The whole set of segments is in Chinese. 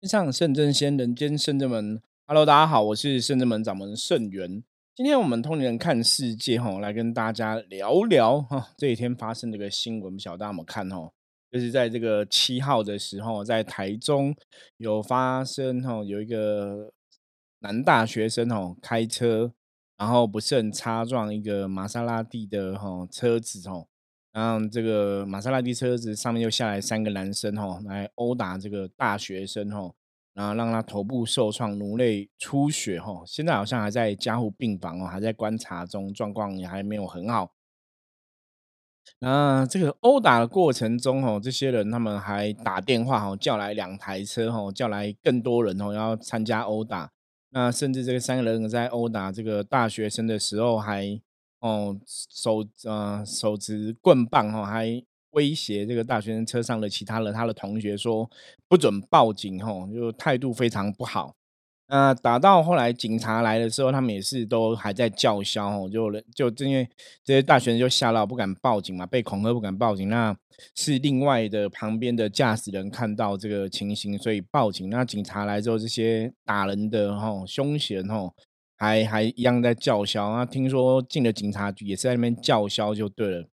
天上圣真仙，人间圣真门。Hello，大家好，我是圣真门掌门圣元。今天我们通灵人看世界，哈，来跟大家聊聊哈这几天发生的一个新闻，不晓得大家有没有看哦？就是在这个七号的时候，在台中有发生哈，有一个男大学生哦开车，然后不慎擦撞一个玛莎拉蒂的哈车子哦。然后这个玛莎拉蒂车子上面又下来三个男生吼，来殴打这个大学生吼，然后让他头部受创，颅内出血吼，现在好像还在加护病房哦，还在观察中，状况也还没有很好。那这个殴打的过程中哦，这些人他们还打电话哦，叫来两台车哦，叫来更多人哦，要参加殴打。那甚至这个三个人在殴打这个大学生的时候还。哦，手呃手持棍棒哈，还威胁这个大学生车上的其他人，他的同学说不准报警哈，就态度非常不好。那打到后来警察来的时候，他们也是都还在叫嚣哦，就就因为这些大学生就吓到不敢报警嘛，被恐吓不敢报警。那是另外的旁边的驾驶人看到这个情形，所以报警。那警察来之后，这些打人的哈凶嫌哈。还还一样在叫嚣啊！听说进了警察局也是在那边叫嚣，就对了。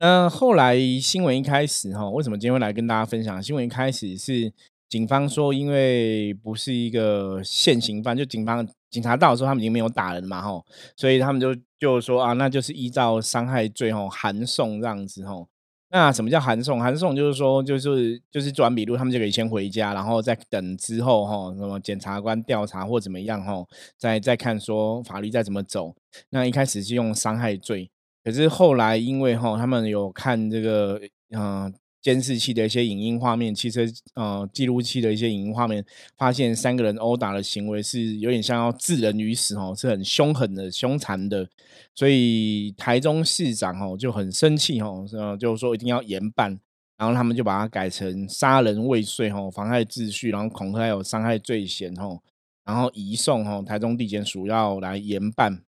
那后来新闻一开始哈，为什么今天会来跟大家分享？新闻一开始是警方说，因为不是一个现行犯，就警方警察到的时候，他们已经没有打人嘛，哈，所以他们就就说啊，那就是依照伤害罪吼，函送这样子吼。那什么叫函送？函送就是说，就是就是做完笔录，他们就可以先回家，然后再等之后哈，什么检察官调查或怎么样哈，再再看说法律再怎么走。那一开始是用伤害罪，可是后来因为哈，他们有看这个嗯。监视器的一些影音画面，汽车呃记录器的一些影音画面，发现三个人殴打的行为是有点像要置人于死哦，是很凶狠的、凶残的，所以台中市长哦就很生气哦，呃就说一定要严办，然后他们就把它改成杀人未遂哦，妨害秩序，然后恐吓有伤害罪嫌哦，然后移送哦台中地检署要来严办。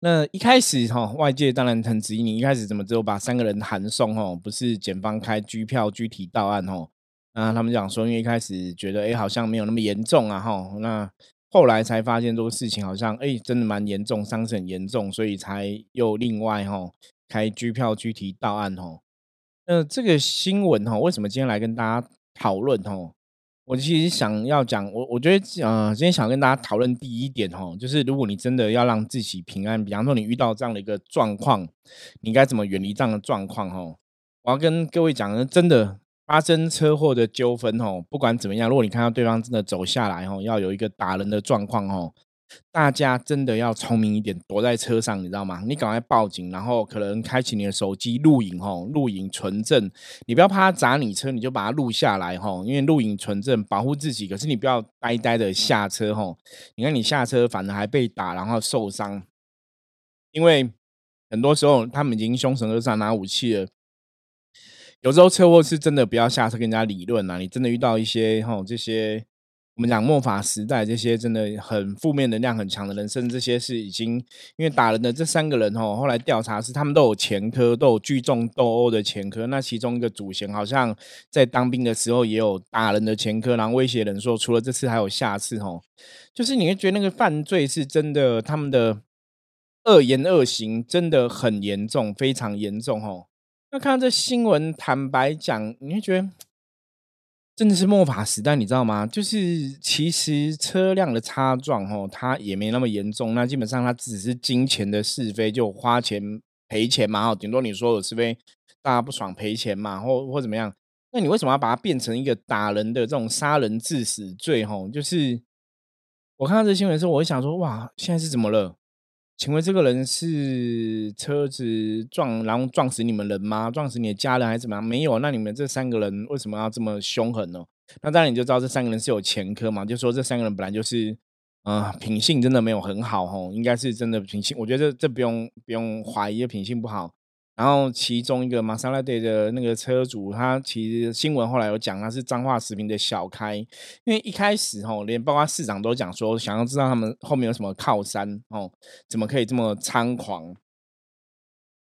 那一开始哈，外界当然很质疑你一开始怎么只有把三个人函送哦，不是检方开拘票具体到案哦。那他们讲说，因为一开始觉得哎好像没有那么严重啊哈，那后来才发现这个事情好像哎真的蛮严重，伤势很严重，所以才又另外哈开拘票具体到案哦。那这个新闻哈，为什么今天来跟大家讨论哦？我其实想要讲，我我觉得，呃，今天想跟大家讨论第一点哦，就是如果你真的要让自己平安，比方说你遇到这样的一个状况，你该怎么远离这样的状况？哦？我要跟各位讲，真的发生车祸的纠纷哦，不管怎么样，如果你看到对方真的走下来哦，要有一个打人的状况哦。大家真的要聪明一点，躲在车上，你知道吗？你赶快报警，然后可能开启你的手机录影，吼，录影存证。你不要怕他砸你车，你就把它录下来，吼，因为录影存证保护自己。可是你不要呆呆的下车，吼。你看你下车，反而还被打，然后受伤。因为很多时候他们已经凶神恶煞拿武器了。有时候车祸是真的不要下车跟人家理论啊！你真的遇到一些，吼这些。我们讲末法时代，这些真的很负面能量很强的人，甚至这些是已经因为打人的这三个人哦，后来调查是他们都有前科，都有聚众斗殴的前科。那其中一个主嫌好像在当兵的时候也有打人的前科，然后威胁人说除了这次还有下次哦。就是你会觉得那个犯罪是真的，他们的恶言恶行真的很严重，非常严重哦。那看到这新闻，坦白讲，你会觉得。真的是末法时代，你知道吗？就是其实车辆的擦撞，哦，它也没那么严重。那基本上它只是金钱的是非，就花钱赔钱嘛，哈，顶多你说有是非，大家不爽赔钱嘛，或或怎么样？那你为什么要把它变成一个打人的这种杀人致死罪？吼，就是我看到这新闻的时候，我会想说，哇，现在是怎么了？请问这个人是车子撞，然后撞死你们人吗？撞死你的家人还是怎么样？没有，那你们这三个人为什么要这么凶狠呢？那当然你就知道这三个人是有前科嘛，就说这三个人本来就是，呃，品性真的没有很好吼，应该是真的品性，我觉得这这不用不用怀疑品性不好。然后其中一个玛莎拉蒂的那个车主，他其实新闻后来有讲，他是彰化食品的小开，因为一开始吼，连包括市长都讲说，想要知道他们后面有什么靠山哦，怎么可以这么猖狂？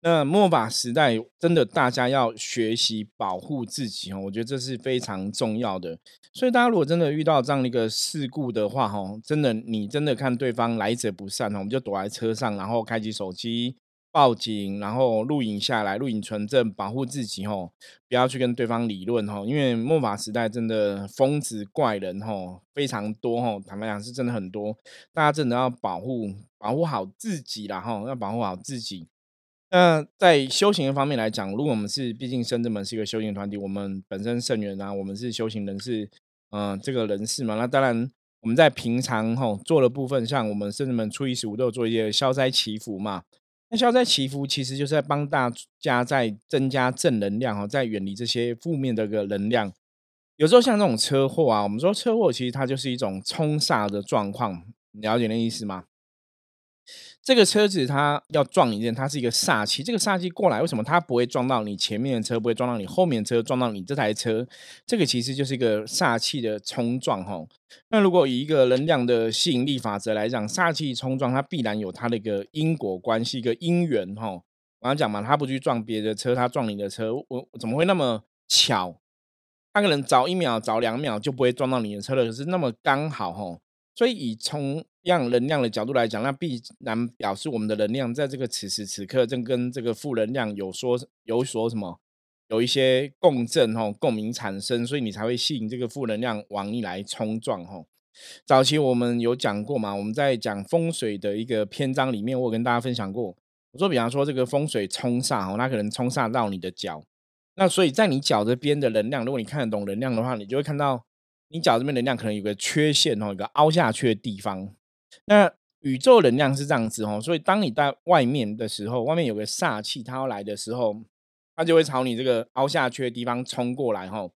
那末法时代真的大家要学习保护自己哦，我觉得这是非常重要的。所以大家如果真的遇到这样的一个事故的话，哈，真的你真的看对方来者不善哦，我们就躲在车上，然后开启手机报警，然后录影下来，录影存证，保护自己吼，不要去跟对方理论吼，因为末法时代真的疯子怪人吼非常多吼，坦白讲是真的很多，大家真的要保护保护好自己啦吼，要保护好自己。那在修行的方面来讲，如果我们是毕竟深圳门是一个修行团体，我们本身圣元啊，我们是修行人士，嗯，这个人士嘛，那当然我们在平常吼做的部分，像我们圣人们初一十五都有做一些消灾祈福嘛。那消灾祈福其实就是在帮大家在增加正能量哦，在远离这些负面的个能量。有时候像这种车祸啊，我们说车祸其实它就是一种冲煞的状况，你了解那意思吗？这个车子它要撞一件，它是一个煞气。这个煞气过来，为什么它不会撞到你前面的车，不会撞到你后面的车，撞到你这台车？这个其实就是一个煞气的冲撞哈。那如果以一个能量的吸引力法则来讲，煞气冲撞它必然有它的一个因果关系，一个因缘哈。我刚讲嘛，他不去撞别的车，他撞你的车，我怎么会那么巧？他可能早一秒、早两秒就不会撞到你的车了，可是那么刚好哈。所以以从样能量的角度来讲，那必然表示我们的能量在这个此时此刻正跟这个负能量有说有所什么，有一些共振吼共鸣产生，所以你才会吸引这个负能量往你来冲撞吼。早期我们有讲过嘛，我们在讲风水的一个篇章里面，我有跟大家分享过，我说比方说这个风水冲煞哦，它可能冲煞到你的脚，那所以在你脚这边的能量，如果你看得懂能量的话，你就会看到你脚这边能量可能有个缺陷哦，一个凹下去的地方。那宇宙能量是这样子哦，所以当你在外面的时候，外面有个煞气，它要来的时候，它就会朝你这个凹下去的地方冲过来哦，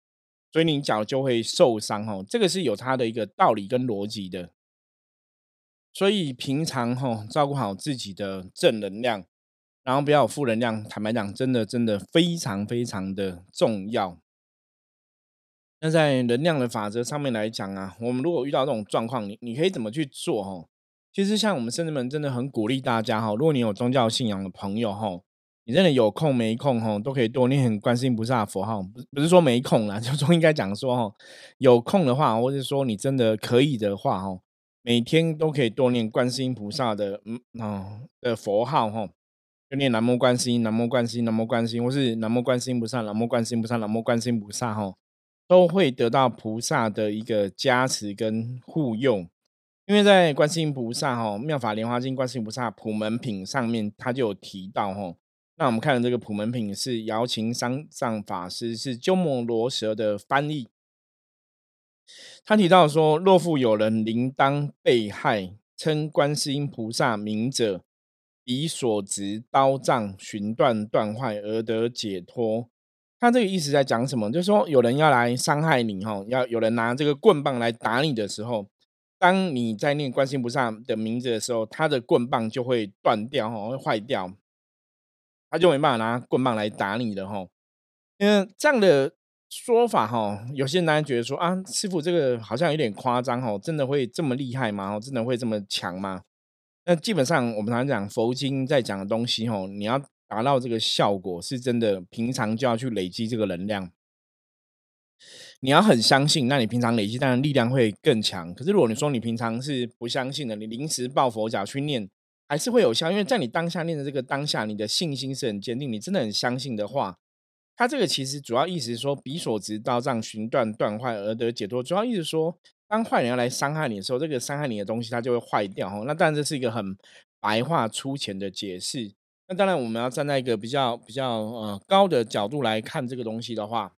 所以你脚就会受伤哦。这个是有它的一个道理跟逻辑的。所以平常哦，照顾好自己的正能量，然后不要负能量。坦白讲，真的真的非常非常的重要。那在能量的法则上面来讲啊，我们如果遇到这种状况，你你可以怎么去做哈？其实像我们圣人们真的很鼓励大家哈，如果你有宗教信仰的朋友哈，你真的有空没空哈，都可以多念观世音菩萨佛号，不不是说没空啦，就说应该讲说哈，有空的话，或者说你真的可以的话哈，每天都可以多念观世音菩萨的嗯啊的佛号哈，就念南无观世音，南无观世音，南无观世音，或是南无观世音菩萨，南无观世音菩萨，南无观世音菩萨哈。都会得到菩萨的一个加持跟护佑，因为在观世音菩萨哈妙法莲华经观世音菩萨普门品上面，他就有提到哈。那我们看的这个普门品是瑶琴三藏法师是鸠摩罗什的翻译，他提到说，若复有人铃当被害，称观世音菩萨名者，以所执刀杖寻断断坏而得解脱。他这个意思在讲什么？就是说，有人要来伤害你，哈，要有人拿这个棍棒来打你的时候，当你在念观世菩萨的名字的时候，他的棍棒就会断掉，哈，会坏掉，他就没办法拿棍棒来打你的，哈。因为这样的说法，哈，有些人觉得说啊，师傅这个好像有点夸张，哈，真的会这么厉害吗？哦真的会这么强吗？那基本上我们常常讲佛经在讲的东西，哈，你要。达到这个效果是真的，平常就要去累积这个能量。你要很相信，那你平常累积当然力量会更强。可是如果你说你平常是不相信的，你临时抱佛脚去念，还是会有效。因为在你当下念的这个当下，你的信心是很坚定，你真的很相信的话，他这个其实主要意思是说，比所执刀杖寻断断坏而得解脱。主要意思说，当坏人要来伤害你的时候，这个伤害你的东西它就会坏掉。哈，那当然这是一个很白话粗浅的解释。那当然，我们要站在一个比较比较呃高的角度来看这个东西的话，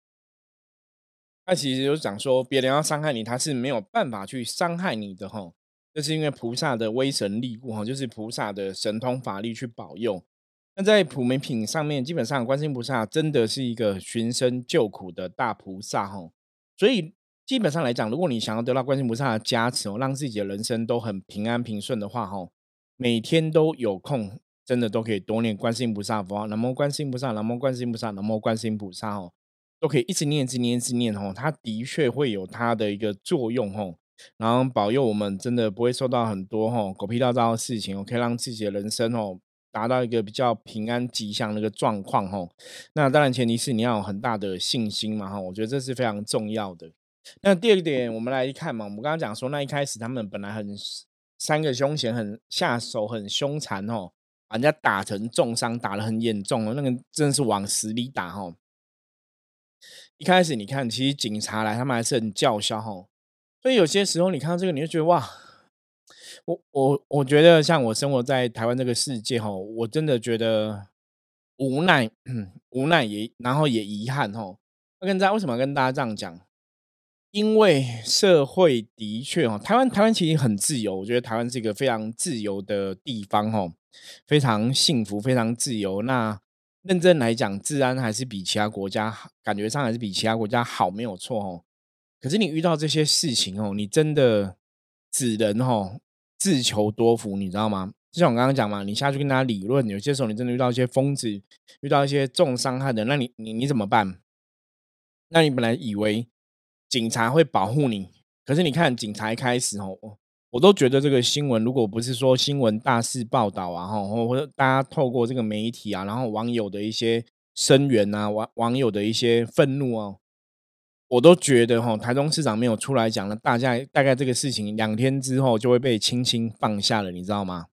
那其实就是讲说，别人要伤害你，他是没有办法去伤害你的哈。这是因为菩萨的威神力故哈，就是菩萨的神通法力去保佑。那在普门品上面，基本上观世音菩萨真的是一个寻声救苦的大菩萨哈。所以基本上来讲，如果你想要得到观世音菩萨的加持哦，让自己的人生都很平安平顺的话哈，每天都有空。真的都可以多念观世音菩萨佛号，南无观世音菩萨，南无观世音菩萨，南无观世音菩萨哦，都可以一直念，一直念，一直念哦。它的确会有它的一个作用哦，然后保佑我们真的不会受到很多哈狗屁倒灶的事情哦，可以让自己的人生哦达到一个比较平安吉祥的一个状况吼。那当然前提是你要有很大的信心嘛哈，我觉得这是非常重要的。那第二点，我们来看嘛，我们刚刚讲说，那一开始他们本来很三个凶险，很下手很凶残哦，把人家打成重伤，打得很严重哦，那个真的是往死里打哈。一开始你看，其实警察来，他们还是很叫嚣哈。所以有些时候你看到这个，你就觉得哇，我我我觉得像我生活在台湾这个世界哈，我真的觉得无奈，无奈也然后也遗憾哈。我跟大家为什么跟大家这样讲？因为社会的确哦，台湾台湾其实很自由，我觉得台湾是一个非常自由的地方哦，非常幸福，非常自由。那认真来讲，治安还是比其他国家感觉上还是比其他国家好，没有错哦。可是你遇到这些事情哦，你真的只能哦自求多福，你知道吗？就像我刚刚讲嘛，你下去跟大家理论，有些时候你真的遇到一些疯子，遇到一些重伤害的，那你你你怎么办？那你本来以为。警察会保护你，可是你看，警察一开始哦，我都觉得这个新闻，如果不是说新闻大肆报道啊，哈，或者大家透过这个媒体啊，然后网友的一些声援啊，网网友的一些愤怒哦，我都觉得哈，台中市长没有出来讲了，大家大概这个事情两天之后就会被轻轻放下了，你知道吗？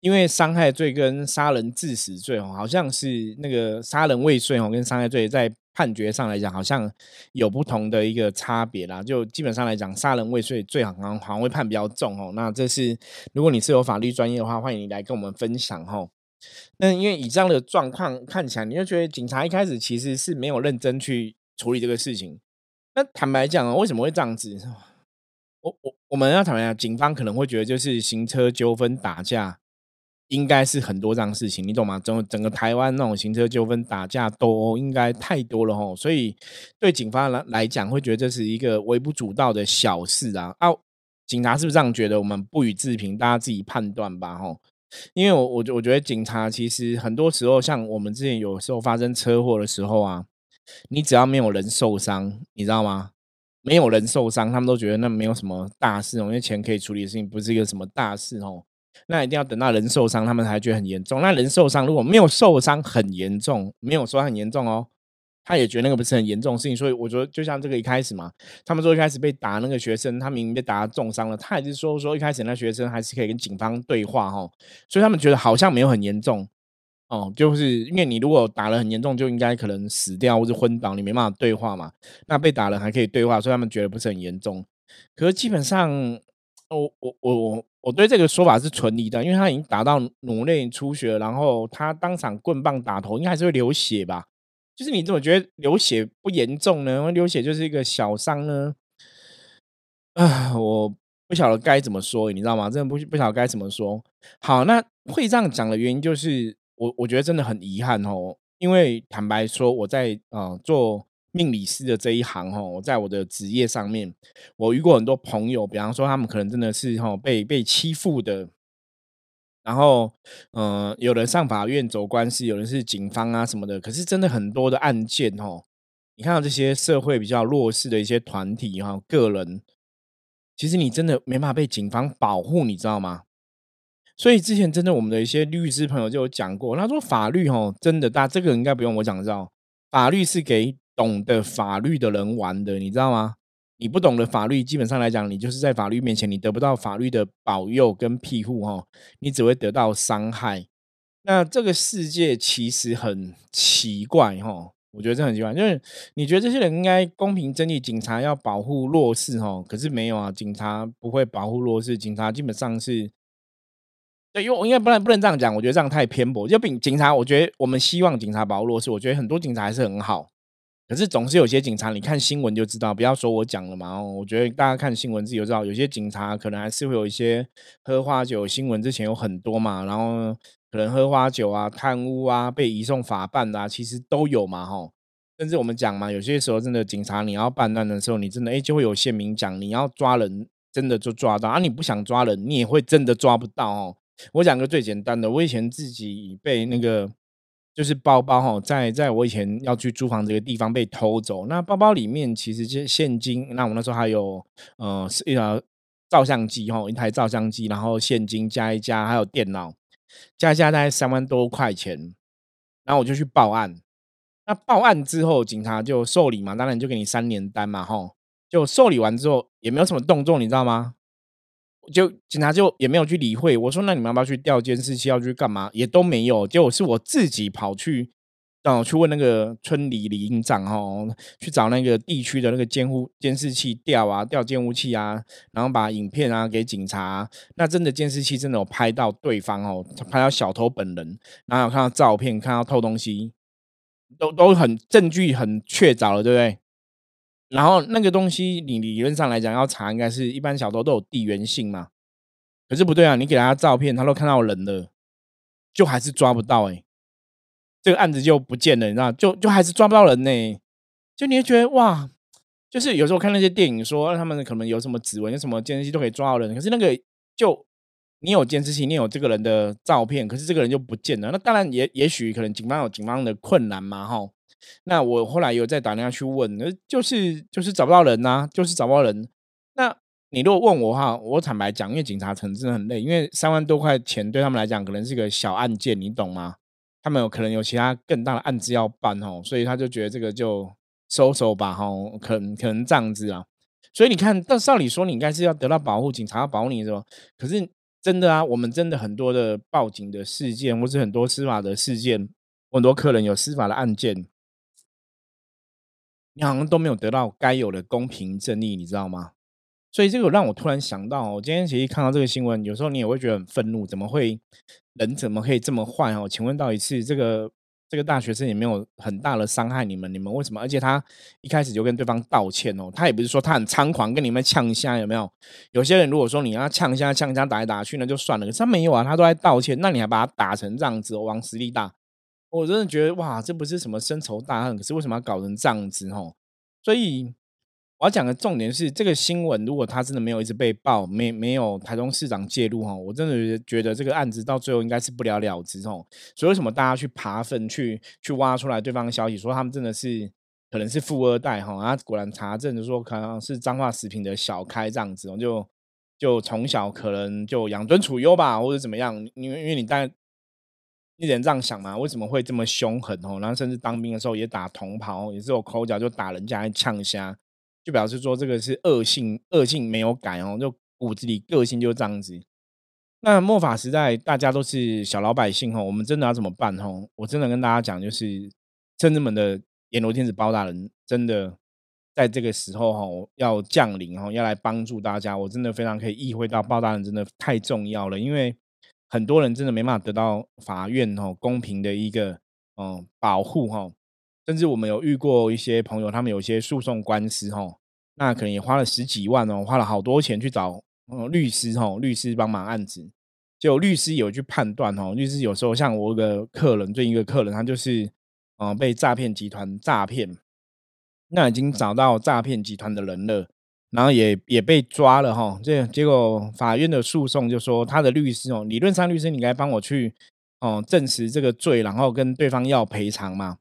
因为伤害罪跟杀人致死罪哦，好像是那个杀人未遂哦，跟伤害罪在。判决上来讲，好像有不同的一个差别啦。就基本上来讲，杀人未遂最好好像会判比较重哦。那这是如果你是有法律专业的话，欢迎你来跟我们分享哦。那因为以这样的状况看起来，你就觉得警察一开始其实是没有认真去处理这个事情。那坦白讲啊，为什么会这样子？我我我们要坦白讲，警方可能会觉得就是行车纠纷打架。应该是很多这样事情，你懂吗？整整个台湾那种行车纠纷打架都应该太多了吼，所以对警方来来讲，会觉得这是一个微不足道的小事啊。啊，警察是不是这样觉得？我们不予置评，大家自己判断吧吼。因为我我我觉得警察其实很多时候，像我们之前有时候发生车祸的时候啊，你只要没有人受伤，你知道吗？没有人受伤，他们都觉得那没有什么大事哦，因为钱可以处理的事情不是一个什么大事哦。那一定要等到人受伤，他们才觉得很严重。那人受伤如果没有受伤很严重，没有说很严重哦，他也觉得那个不是很严重的事情。所以我觉得，就像这个一开始嘛，他们说一开始被打那个学生，他明明被打重伤了，他也是说说一开始那学生还是可以跟警方对话哈，所以他们觉得好像没有很严重哦，就是因为你如果打了很严重，就应该可能死掉或者昏倒，你没办法对话嘛。那被打了还可以对话，所以他们觉得不是很严重。可是基本上，我我我我。我对这个说法是存疑的，因为他已经打到颅内出血，然后他当场棍棒打头，应该还是会流血吧？就是你怎么觉得流血不严重呢？流血就是一个小伤呢？啊，我不晓得该怎么说，你知道吗？真的不不晓得该怎么说。好，那会这样讲的原因就是，我我觉得真的很遗憾哦，因为坦白说，我在啊做。命理师的这一行哈，我在我的职业上面，我遇过很多朋友，比方说他们可能真的是哈被被欺负的，然后嗯，有人上法院走官司，有人是警方啊什么的。可是真的很多的案件哈，你看到这些社会比较弱势的一些团体哈，个人，其实你真的没办法被警方保护，你知道吗？所以之前真的我们的一些律师朋友就有讲过，他说法律哈真的大，这个应该不用我讲知道，法律是给。懂得法律的人玩的，你知道吗？你不懂得法律，基本上来讲，你就是在法律面前，你得不到法律的保佑跟庇护，哈，你只会得到伤害。那这个世界其实很奇怪，哈，我觉得这很奇怪，就是你觉得这些人应该公平正义，警察要保护弱势，哈，可是没有啊，警察不会保护弱势，警察基本上是，对，因为我应该不能不能这样讲，我觉得这样太偏颇。就比警察，我觉得我们希望警察保护弱势，我觉得很多警察还是很好。可是总是有些警察，你看新闻就知道，不要说我讲了嘛。哦我觉得大家看新闻自己就知道，有些警察可能还是会有一些喝花酒。新闻之前有很多嘛，然后可能喝花酒啊、贪污啊、被移送法办啊，其实都有嘛，哈。甚至我们讲嘛，有些时候真的警察你要办案的时候，你真的哎就会有县民讲，你要抓人真的就抓到啊，你不想抓人，你也会真的抓不到哦。我讲个最简单的，我以前自己被那个。就是包包哈，在在我以前要去租房这个地方被偷走，那包包里面其实就现金，那我那时候还有呃是一条照相机哈，一台照相机，然后现金加一加，还有电脑。加加大概三万多块钱，然后我就去报案。那报案之后，警察就受理嘛，当然就给你三年单嘛，吼。就受理完之后，也没有什么动作，你知道吗？就警察就也没有去理会。我说，那你们要不要去调监视器？要去干嘛？也都没有。结果是我自己跑去。哦去问那个村里里营长哦，去找那个地区的那个监护监视器调啊，调监护器啊，然后把影片啊给警察。那真的监视器真的有拍到对方哦，拍到小偷本人，然后有看到照片，看到偷东西，都都很证据很确凿了，对不对？然后那个东西，你理论上来讲要查，应该是一般小偷都有地缘性嘛。可是不对啊，你给他照片，他都看到人了，就还是抓不到哎。这个案子就不见了，你知道，就就还是抓不到人呢。就你会觉得哇，就是有时候看那些电影，说他们可能有什么指纹、有什么监视器都可以抓到人，可是那个就你有监视器，你有这个人的照片，可是这个人就不见了。那当然也也许可能警方有警方的困难嘛，哈。那我后来有再打电话去问，那就是就是找不到人呐，就是找不到人。那你如果问我哈，我坦白讲，因为警察层真的很累，因为三万多块钱对他们来讲可能是个小案件，你懂吗？他们有可能有其他更大的案子要办哦，所以他就觉得这个就收手吧哈，可能可能这样子啊。所以你看，但照理说你应该是要得到保护，警察要保护你，是吧？可是真的啊，我们真的很多的报警的事件，或是很多司法的事件，很多客人有司法的案件，你好像都没有得到该有的公平正义，你知道吗？所以这个让我突然想到，我今天其实看到这个新闻，有时候你也会觉得很愤怒，怎么会人怎么可以这么坏哦？请问到底是这个这个大学生也没有很大的伤害你们，你们为什么？而且他一开始就跟对方道歉哦，他也不是说他很猖狂跟你们呛虾，有没有？有些人如果说你要呛虾呛虾打来打去那就算了，可是他没有啊，他都在道歉，那你还把他打成这样子，往死力大，我真的觉得哇，这不是什么深仇大恨，可是为什么要搞成这样子哦？所以。我要讲的重点是，这个新闻如果他真的没有一直被报，没没有台中市长介入哈，我真的觉得这个案子到最后应该是不了了之哦。所以为什么大家去爬粪去去挖出来对方的消息，说他们真的是可能是富二代哈？啊，果然查证就说可能是彰化食品的小开这样子，就就从小可能就养尊处优吧，或者怎么样？因为因为你当然一人这样想嘛，为什么会这么凶狠哦？然后甚至当兵的时候也打同袍，也是有口角就打人家呛虾。就表示说这个是恶性，恶性没有改哦，就骨子里个性就这样子。那末法时代大家都是小老百姓哦，我们真的要怎么办哦？我真的跟大家讲，就是政治们的阎罗天子包大人真的在这个时候哈要降临哈，要来帮助大家。我真的非常可以意会到包大人真的太重要了，因为很多人真的没办法得到法院哦公平的一个嗯保护哈。甚至我们有遇过一些朋友，他们有一些诉讼官司，哈，那可能也花了十几万哦，花了好多钱去找律师，哈，律师帮忙案子，就律师有去判断，哈，律师有时候像我一个客人，最一个客人，他就是嗯被诈骗集团诈骗，那已经找到诈骗集团的人了，然后也也被抓了，哈，这结果法院的诉讼就说他的律师哦，理论上律师你应该帮我去哦证实这个罪，然后跟对方要赔偿嘛。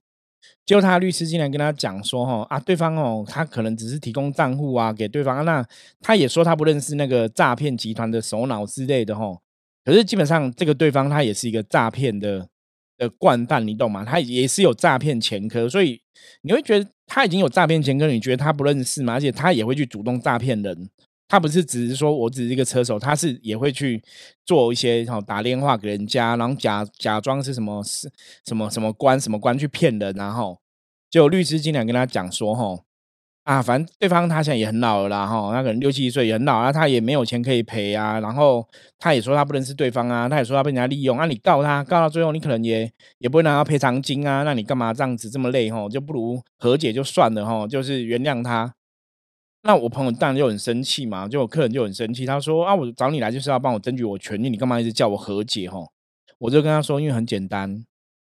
结果他律师竟然跟他讲说：“哈啊，对方哦，他可能只是提供账户啊给对方，那他也说他不认识那个诈骗集团的首脑之类的哈。可是基本上这个对方他也是一个诈骗的的惯犯，你懂吗？他也是有诈骗前科，所以你会觉得他已经有诈骗前科，你觉得他不认识吗？而且他也会去主动诈骗人。”他不是只是说我只是一个车手，他是也会去做一些哈打电话给人家，然后假假装是什么是什么什么官什么官去骗人，然后就律师经常跟他讲说吼啊，反正对方他现在也很老了啦哈，他可能六七十岁也很老啊，他也没有钱可以赔啊，然后他也说他不认识对方啊，他也说他被人家利用，那你告他告到最后，你可能也也不会拿到赔偿金啊，那你干嘛这样子这么累哈？就不如和解就算了哈，就是原谅他。那我朋友当然就很生气嘛，就我客人就很生气，他说啊，我找你来就是要帮我争取我权利，你干嘛一直叫我和解哈？我就跟他说，因为很简单，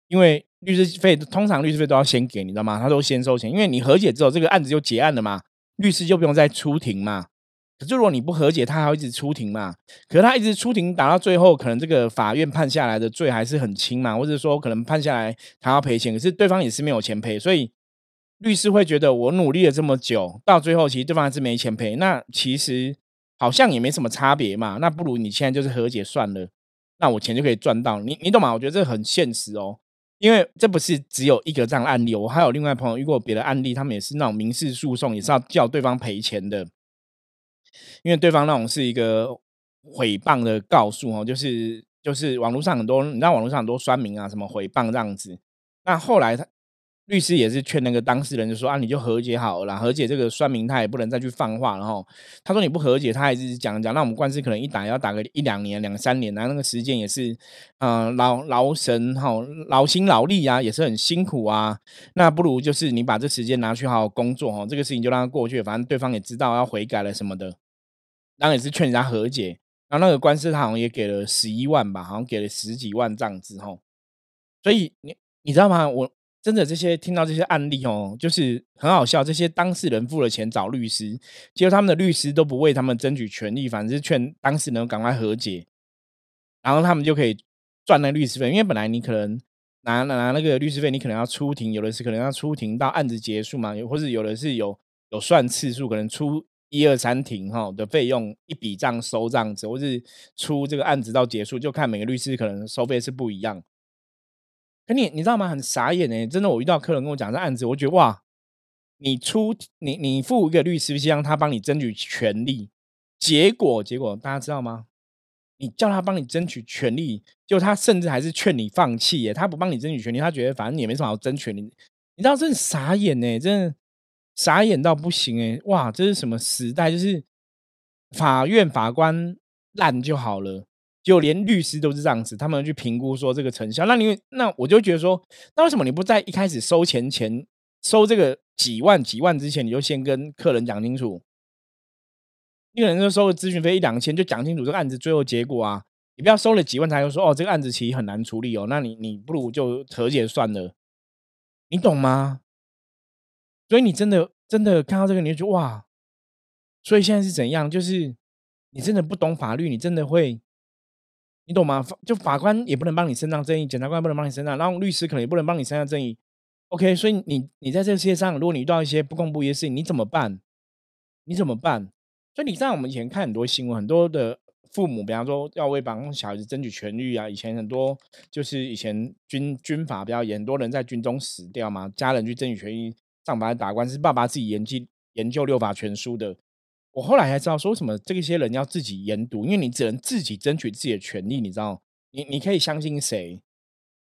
因为律师费通常律师费都要先给，你知道吗？他都先收钱，因为你和解之后，这个案子就结案了嘛，律师就不用再出庭嘛。可是如果你不和解，他还要一直出庭嘛？可是他一直出庭打到最后，可能这个法院判下来的罪还是很轻嘛，或者说可能判下来他要赔钱，可是对方也是没有钱赔，所以。律师会觉得我努力了这么久，到最后其实对方还是没钱赔，那其实好像也没什么差别嘛。那不如你现在就是和解算了。那我钱就可以赚到。你你懂吗？我觉得这很现实哦，因为这不是只有一个这样案例，我还有另外朋友遇过别的案例，他们也是那种民事诉讼，也是要叫对方赔钱的，因为对方那种是一个诽谤的告诉哦，就是就是网络上很多，你知道网络上很多酸民啊，什么诽谤这样子，那后来他。律师也是劝那个当事人，就说啊，你就和解好了，和解这个酸民他也不能再去放话，然后他说你不和解，他还是讲讲，那我们官司可能一打要打个一两年、两三年，然后那个时间也是，嗯，劳劳神哈，劳心劳力啊，也是很辛苦啊。那不如就是你把这时间拿去好好工作哈，这个事情就让他过去，反正对方也知道要悔改了什么的。然后也是劝人家和解，然后那个官司他好像也给了十一万吧，好像给了十几万这样子哈。所以你你知道吗？我。真的，这些听到这些案例哦，就是很好笑。这些当事人付了钱找律师，结果他们的律师都不为他们争取权利，反正是劝当事人赶快和解，然后他们就可以赚那律师费。因为本来你可能拿拿那个律师费，你可能要出庭，有的是可能要出庭到案子结束嘛，或者有的是有有算次数，可能出一二三庭哈的费用一笔账收这样子，或是出这个案子到结束，就看每个律师可能收费是不一样。可你你知道吗？很傻眼哎！真的，我遇到客人跟我讲这案子，我觉得哇，你出你你付一个律师费让他帮你争取权利，结果结果大家知道吗？你叫他帮你争取权利，就他甚至还是劝你放弃耶！他不帮你争取权利，他觉得反正你也没什么好争取。你你知道真的傻眼哎！真的傻眼到不行哎！哇，这是什么时代？就是法院法官烂就好了。就连律师都是这样子，他们去评估说这个成效。那你那我就觉得说，那为什么你不在一开始收钱前收这个几万几万之前，你就先跟客人讲清楚？一个人就收了咨询费一两千，就讲清楚这个案子最后结果啊！你不要收了几万才又说哦，这个案子其实很难处理哦。那你你不如就和解算了，你懂吗？所以你真的真的看到这个，你就觉得哇！所以现在是怎样？就是你真的不懂法律，你真的会。你懂吗？就法官也不能帮你伸张正义，检察官不能帮你伸张，然后律师可能也不能帮你伸张正义。OK，所以你你在这个世界上，如果你遇到一些不公不义的事情，你怎么办？你怎么办？所以你像我们以前看很多新闻，很多的父母，比方说要为帮小孩子争取权利啊，以前很多就是以前军军法比较严，很多人在军中死掉嘛，家人去争取权益，上法打官司，爸爸自己研究研究六法全书的。我后来才知道，说什么这些人要自己研读，因为你只能自己争取自己的权利，你知道？你你可以相信谁？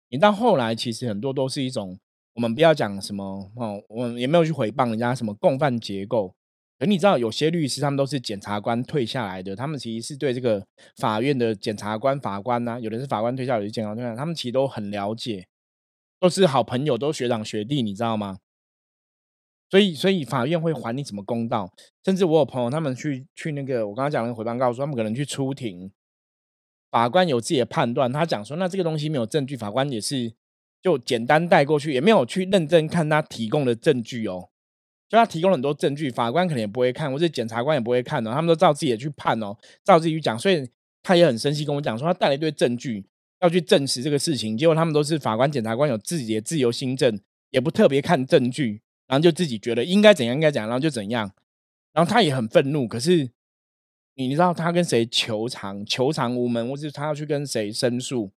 你到后来其实很多都是一种，我们不要讲什么哦，我们也没有去诽谤人家什么共犯结构。可你知道，有些律师他们都是检察官退下来的，他们其实是对这个法院的检察官、法官呐，有的是法官退下，有的检察官，他们其实都很了解，都是好朋友，都是学长学弟，你知道吗？所以，所以法院会还你什么公道？甚至我有朋友，他们去去那个，我刚刚讲的回谤告诉他们可能去出庭，法官有自己的判断，他讲说，那这个东西没有证据，法官也是就简单带过去，也没有去认真看他提供的证据哦。就他提供很多证据，法官可能也不会看，或者检察官也不会看哦，他们都照自己的去判哦，照自己去讲。所以他也很生气，跟我讲说，他带了一堆证据要去证实这个事情，结果他们都是法官、检察官有自己的自由心证，也不特别看证据。然后就自己觉得应该怎样应该讲，然后就怎样，然后他也很愤怒。可是你知道他跟谁求偿？求偿无门，或是他要去跟谁申诉？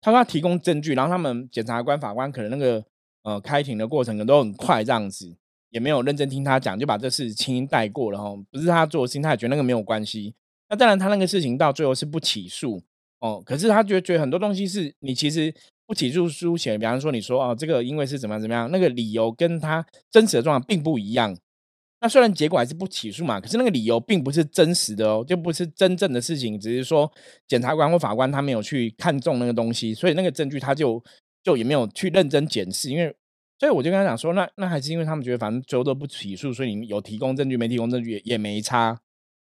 他说他提供证据，然后他们检察官、法官可能那个呃开庭的过程可能都很快，这样子也没有认真听他讲，就把这事轻轻带过了哈。不是他做的事情，他也觉得那个没有关系。那当然，他那个事情到最后是不起诉哦。可是他觉得觉得很多东西是你其实。不起诉书写，比方说你说哦，这个因为是怎么样怎么样，那个理由跟他真实的状况并不一样。那虽然结果还是不起诉嘛，可是那个理由并不是真实的哦，就不是真正的事情，只是说检察官或法官他没有去看中那个东西，所以那个证据他就就也没有去认真检视。因为所以我就跟他讲说，那那还是因为他们觉得反正最后都不起诉，所以你有提供证据没提供证据也也没差。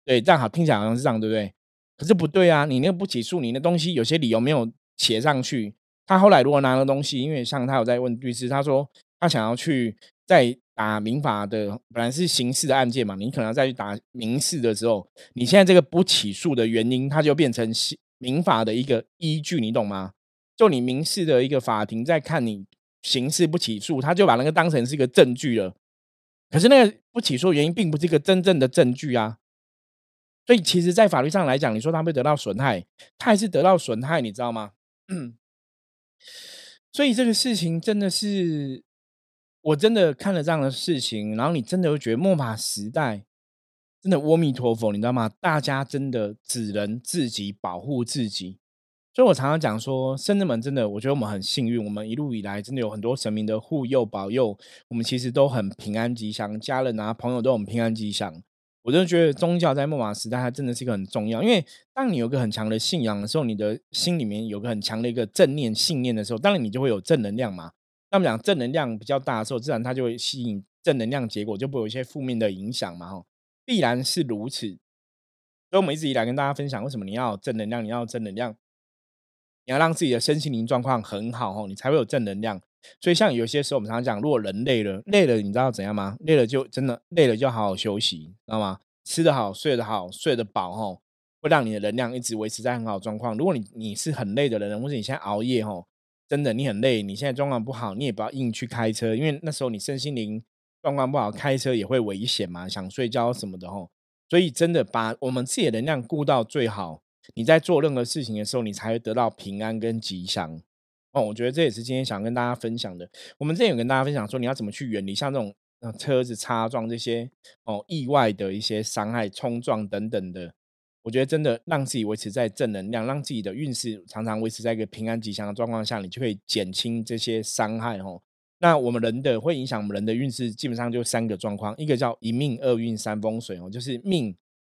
对，这样好听起来好像是这样，对不对？可是不对啊，你那个不起诉，你的东西有些理由没有写上去。他后来如果拿了东西，因为像他有在问律师，他说他想要去再打民法的，本来是刑事的案件嘛，你可能要再去打民事的时候，你现在这个不起诉的原因，它就变成刑民法的一个依据，你懂吗？就你民事的一个法庭在看你刑事不起诉，他就把那个当成是一个证据了。可是那个不起诉原因并不是一个真正的证据啊。所以其实，在法律上来讲，你说他会得到损害，他还是得到损害，你知道吗？所以这个事情真的是，我真的看了这样的事情，然后你真的会觉得末法时代真的阿弥陀佛，你知道吗？大家真的只能自己保护自己。所以我常常讲说，圣人们真的，我觉得我们很幸运，我们一路以来真的有很多神明的护佑保佑，我们其实都很平安吉祥，家人啊朋友都很平安吉祥。我真的觉得宗教在末法时代，它真的是一个很重要。因为当你有个很强的信仰的时候，你的心里面有个很强的一个正念信念的时候，当然你就会有正能量嘛。那么讲正能量比较大的时候，自然它就会吸引正能量，结果就不会有一些负面的影响嘛。哈，必然是如此。所以我们一直以来跟大家分享，为什么你要正能量？你要正能量，你要让自己的身心灵状况很好哦，你才会有正能量。所以，像有些时候我们常常讲，如果人累了，累了，你知道怎样吗？累了就真的累了，就好好休息，知道吗？吃得好，睡得好，睡得饱，吼，会让你的能量一直维持在很好状况。如果你你是很累的人，或者你现在熬夜，吼，真的你很累，你现在状况不好，你也不要硬去开车，因为那时候你身心灵状况不好，开车也会危险嘛，想睡觉什么的，吼。所以，真的把我们自己的能量顾到最好，你在做任何事情的时候，你才会得到平安跟吉祥。哦，我觉得这也是今天想跟大家分享的。我们之前有跟大家分享说，你要怎么去远离像这种车子擦撞这些哦意外的一些伤害、冲撞等等的。我觉得真的让自己维持在正能量，让自己的运势常常维持在一个平安吉祥的状况下，你就可以减轻这些伤害。哦，那我们人的会影响我们人的运势，基本上就三个状况：一个叫一命二运三风水哦，就是命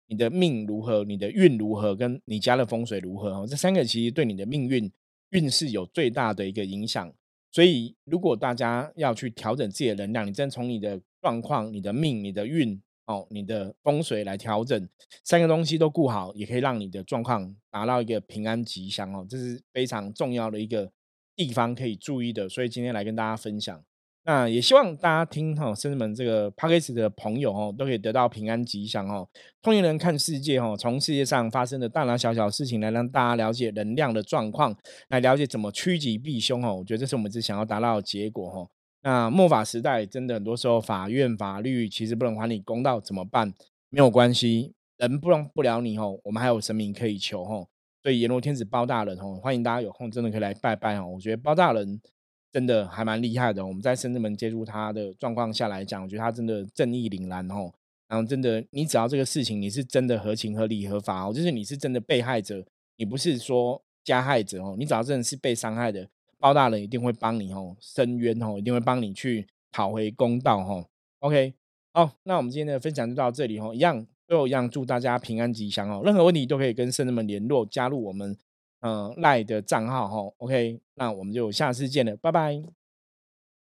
你的命如何，你的运如何，跟你家的风水如何哦，这三个其实对你的命运。运势有最大的一个影响，所以如果大家要去调整自己的能量，你真从你的状况、你的命、你的运哦、你的风水来调整，三个东西都顾好，也可以让你的状况达到一个平安吉祥哦，这是非常重要的一个地方可以注意的，所以今天来跟大家分享。那也希望大家听哈，甚至们这个 p a c k a g e 的朋友哦，都可以得到平安吉祥哦。通灵人看世界哦，从世界上发生的大大小小事情来让大家了解能量的状况，来了解怎么趋吉避凶哦。我觉得这是我们只想要达到的结果哦。那末法时代真的很多时候法院法律其实不能还你公道，怎么办？没有关系，人不能不了你哦，我们还有神明可以求哦。所以阎罗天子包大人哦，欢迎大家有空真的可以来拜拜哦。我觉得包大人。真的还蛮厉害的。我们在深圳门接触他的状况下来讲，我觉得他真的正义凛然哦。然后真的，你只要这个事情你是真的合情合理合法哦，就是你是真的被害者，你不是说加害者哦。你只要真的是被伤害的，包大人一定会帮你哦，伸冤哦，一定会帮你去讨回公道哦。OK，好，那我们今天的分享就到这里哦。一样，最后一样，祝大家平安吉祥哦。任何问题都可以跟圣人们联络，加入我们。嗯，赖的账号哈，OK，那我们就下次见了，拜拜。